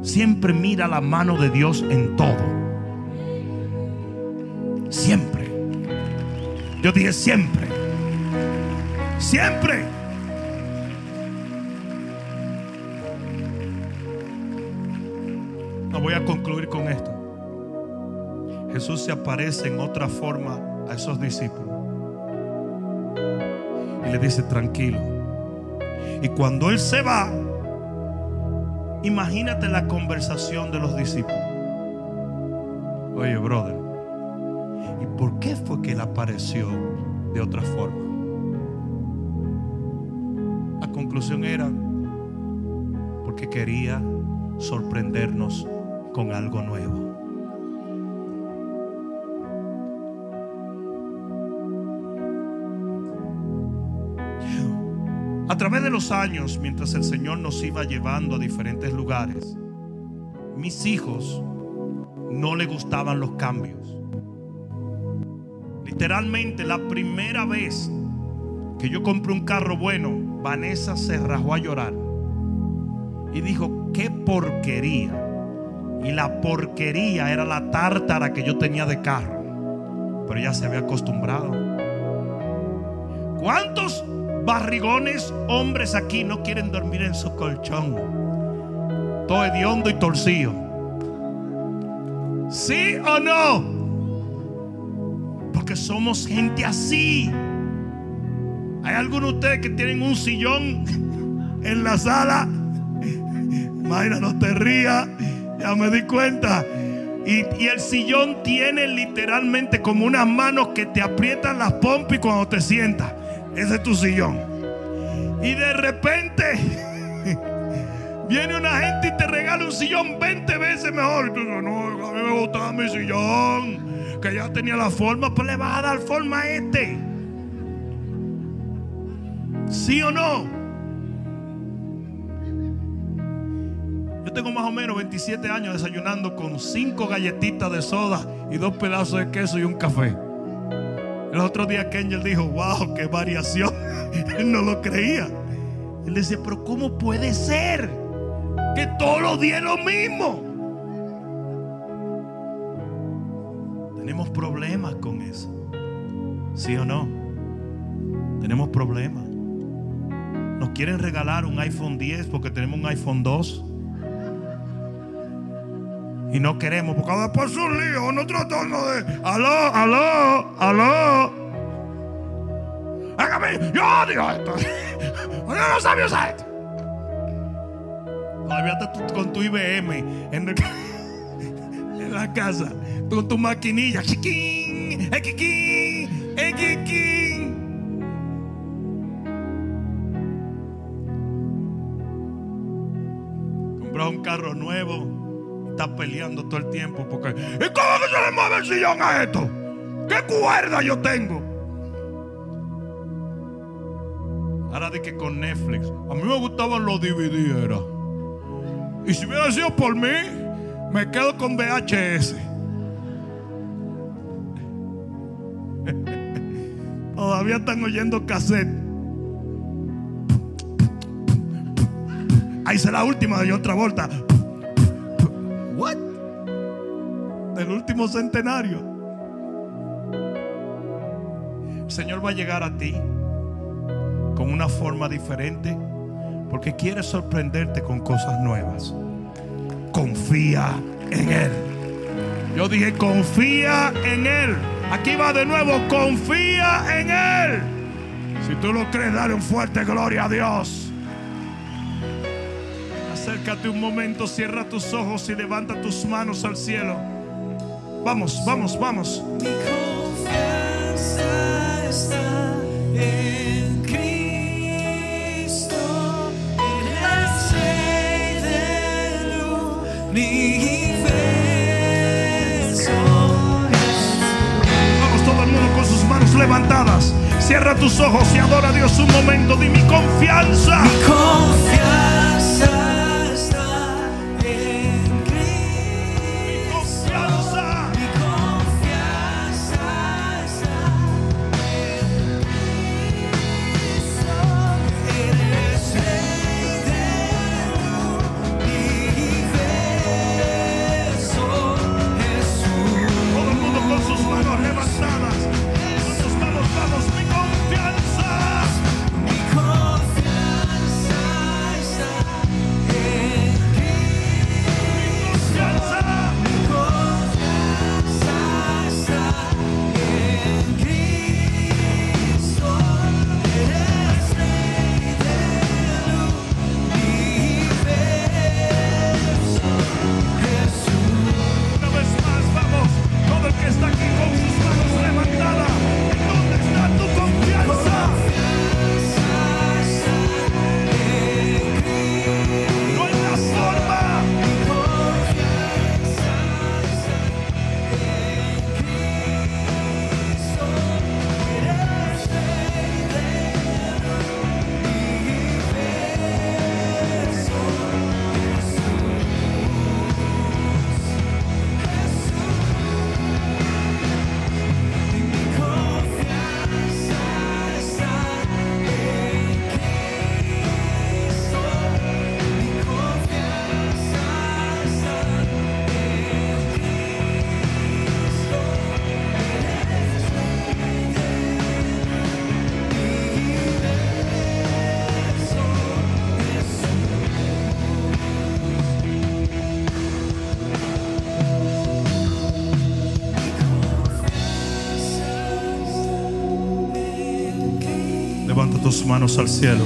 Siempre mira la mano de Dios en todo. Siempre. Yo dije siempre. Siempre. Voy a concluir con esto. Jesús se aparece en otra forma a esos discípulos. Y le dice, tranquilo. Y cuando Él se va, imagínate la conversación de los discípulos. Oye, brother, ¿y por qué fue que Él apareció de otra forma? La conclusión era porque quería sorprendernos con algo nuevo. A través de los años, mientras el Señor nos iba llevando a diferentes lugares, mis hijos no le gustaban los cambios. Literalmente la primera vez que yo compré un carro bueno, Vanessa se rajó a llorar y dijo, qué porquería. Y la porquería era la tártara que yo tenía de carro. Pero ella se había acostumbrado. ¿Cuántos barrigones hombres aquí no quieren dormir en su colchón? Todo hediondo y torcido. ¿Sí o no? Porque somos gente así. Hay algunos de ustedes que tienen un sillón en la sala. Mayra, no te rías. Ya me di cuenta. Y, y, el sillón tiene literalmente como unas manos que te aprietan las pompas cuando te sientas. Ese es tu sillón. Y de repente viene una gente y te regala un sillón 20 veces mejor. Y tú dices, no, a mí me gustaba mi sillón. Que ya tenía la forma, pues le vas a dar forma a este. ¿Sí o no? Yo tengo más o menos 27 años desayunando con 5 galletitas de soda y dos pedazos de queso y un café. El otro día Kenjel dijo, wow, qué variación. Él no lo creía. Él decía, pero ¿cómo puede ser que todos los días es lo mismo? Tenemos problemas con eso. ¿Sí o no? Tenemos problemas. Nos quieren regalar un iPhone 10 porque tenemos un iPhone 2. Y no queremos, porque después es un lío, no tratando de. Aló, aló, aló. Hágame, yo odio esto. Yo no sabía usar esto. Todavía estás con tu IBM en la casa, con tu maquinilla. Chiquín, equiquín, equiquín. Compró un carro nuevo está peleando todo el tiempo porque ¿y cómo que se le mueve el sillón a esto? ¿Qué cuerda yo tengo? Ahora de que con Netflix, a mí me gustaban los DVD. Y si hubiera sido por mí, me quedo con VHS. Todavía están oyendo cassette. Ahí será la última de otra vuelta. Del último centenario. El Señor va a llegar a ti con una forma diferente porque quiere sorprenderte con cosas nuevas. Confía en Él. Yo dije, confía en Él. Aquí va de nuevo, confía en Él. Si tú lo crees, dale un fuerte gloria a Dios. Acércate un momento, cierra tus ojos y levanta tus manos al cielo. Vamos, vamos, vamos. Mi confianza está en Cristo, en el Rey del universo. Vamos todo el mundo con sus manos levantadas. Cierra tus ojos y adora a Dios un momento. Di mi confianza. Mi confianza manos al cielo.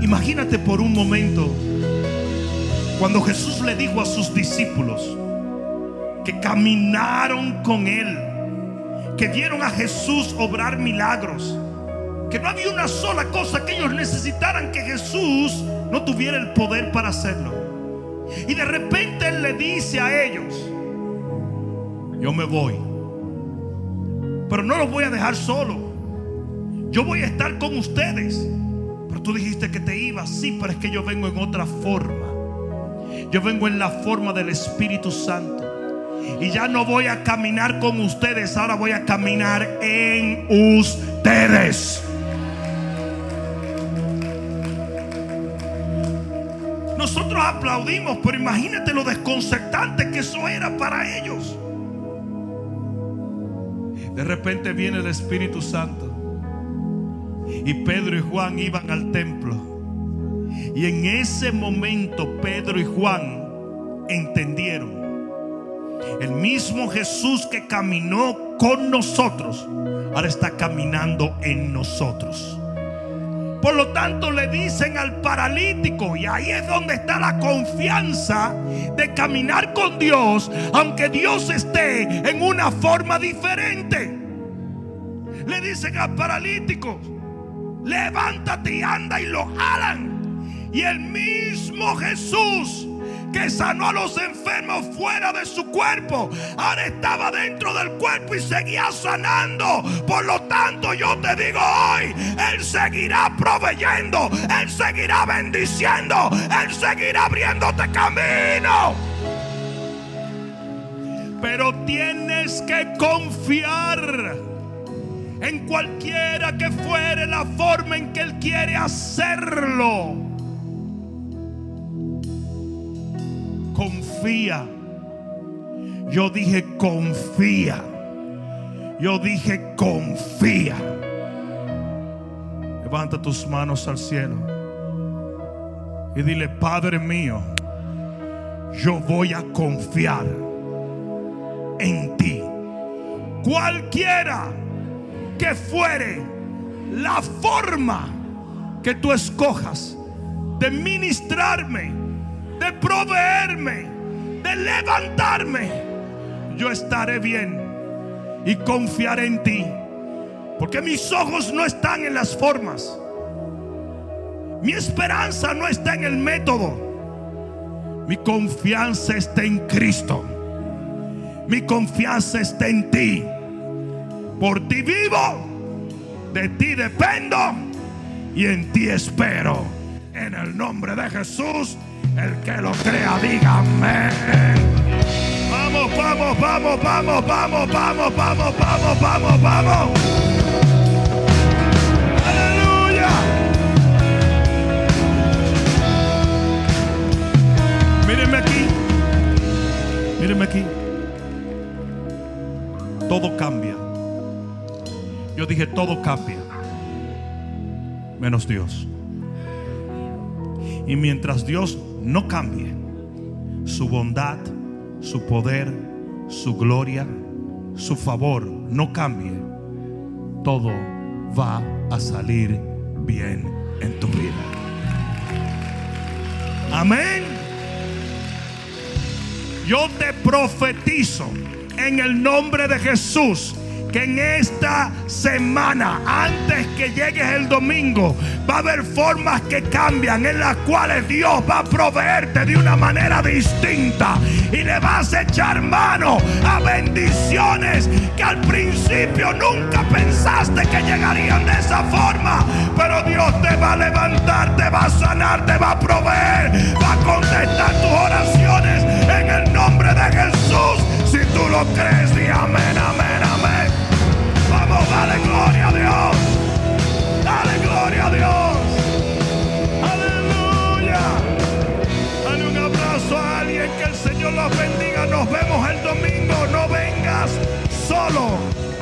Imagínate por un momento cuando Jesús le dijo a sus discípulos que caminaron con él, que vieron a Jesús obrar milagros, que no había una sola cosa que ellos necesitaran que Jesús no tuviera el poder para hacerlo. Y de repente él le dice a ellos, yo me voy, pero no los voy a dejar solo. Yo voy a estar con ustedes. Pero tú dijiste que te ibas, sí, pero es que yo vengo en otra forma. Yo vengo en la forma del Espíritu Santo. Y ya no voy a caminar con ustedes, ahora voy a caminar en ustedes. Nosotros aplaudimos, pero imagínate lo desconcertante que eso era para ellos. De repente viene el Espíritu Santo. Y Pedro y Juan iban al templo. Y en ese momento Pedro y Juan entendieron. El mismo Jesús que caminó con nosotros, ahora está caminando en nosotros. Por lo tanto le dicen al paralítico, y ahí es donde está la confianza de caminar con Dios, aunque Dios esté en una forma diferente. Le dicen al paralítico, levántate y anda y lo jalan. Y el mismo Jesús que sanó a los enfermos fuera de su cuerpo, ahora estaba dentro del cuerpo y seguía sanando. Por lo tanto, yo te digo hoy, Él seguirá proveyendo, Él seguirá bendiciendo, Él seguirá abriéndote camino. Pero tienes que confiar en cualquiera que fuere la forma en que Él quiere hacerlo. Confía. Yo dije confía. Yo dije confía. Levanta tus manos al cielo y dile, Padre mío, yo voy a confiar en ti. Cualquiera que fuere la forma que tú escojas de ministrarme, de proveerme, de levantarme, yo estaré bien y confiaré en ti. Porque mis ojos no están en las formas. Mi esperanza no está en el método. Mi confianza está en Cristo. Mi confianza está en ti. Por ti vivo, de ti dependo y en ti espero. En el nombre de Jesús, el que lo crea, diga amén. Vamos, vamos, vamos, vamos, vamos, vamos, vamos, vamos, vamos, vamos. Aleluya. Mírenme aquí. Mírenme aquí. Todo cambia. Yo dije todo cambia. Menos Dios. Y mientras Dios no cambie, su bondad, su poder, su gloria, su favor no cambie, todo va a salir bien en tu vida. Amén. Yo te profetizo en el nombre de Jesús que en esta semana, antes que llegues el domingo, va a haber formas que cambian en las cuales Dios va a proveerte de una manera distinta y le vas a echar mano a bendiciones que al principio nunca pensaste que llegarían de esa forma. Pero Dios te va a levantar, te va a sanar, te va a proveer, va a contestar tus oraciones en el nombre de Jesús. Si tú lo crees, di amén, amén. Dale gloria a Dios. Dale gloria a Dios. Aleluya. Dale un abrazo a alguien que el Señor los bendiga. Nos vemos el domingo. No vengas solo.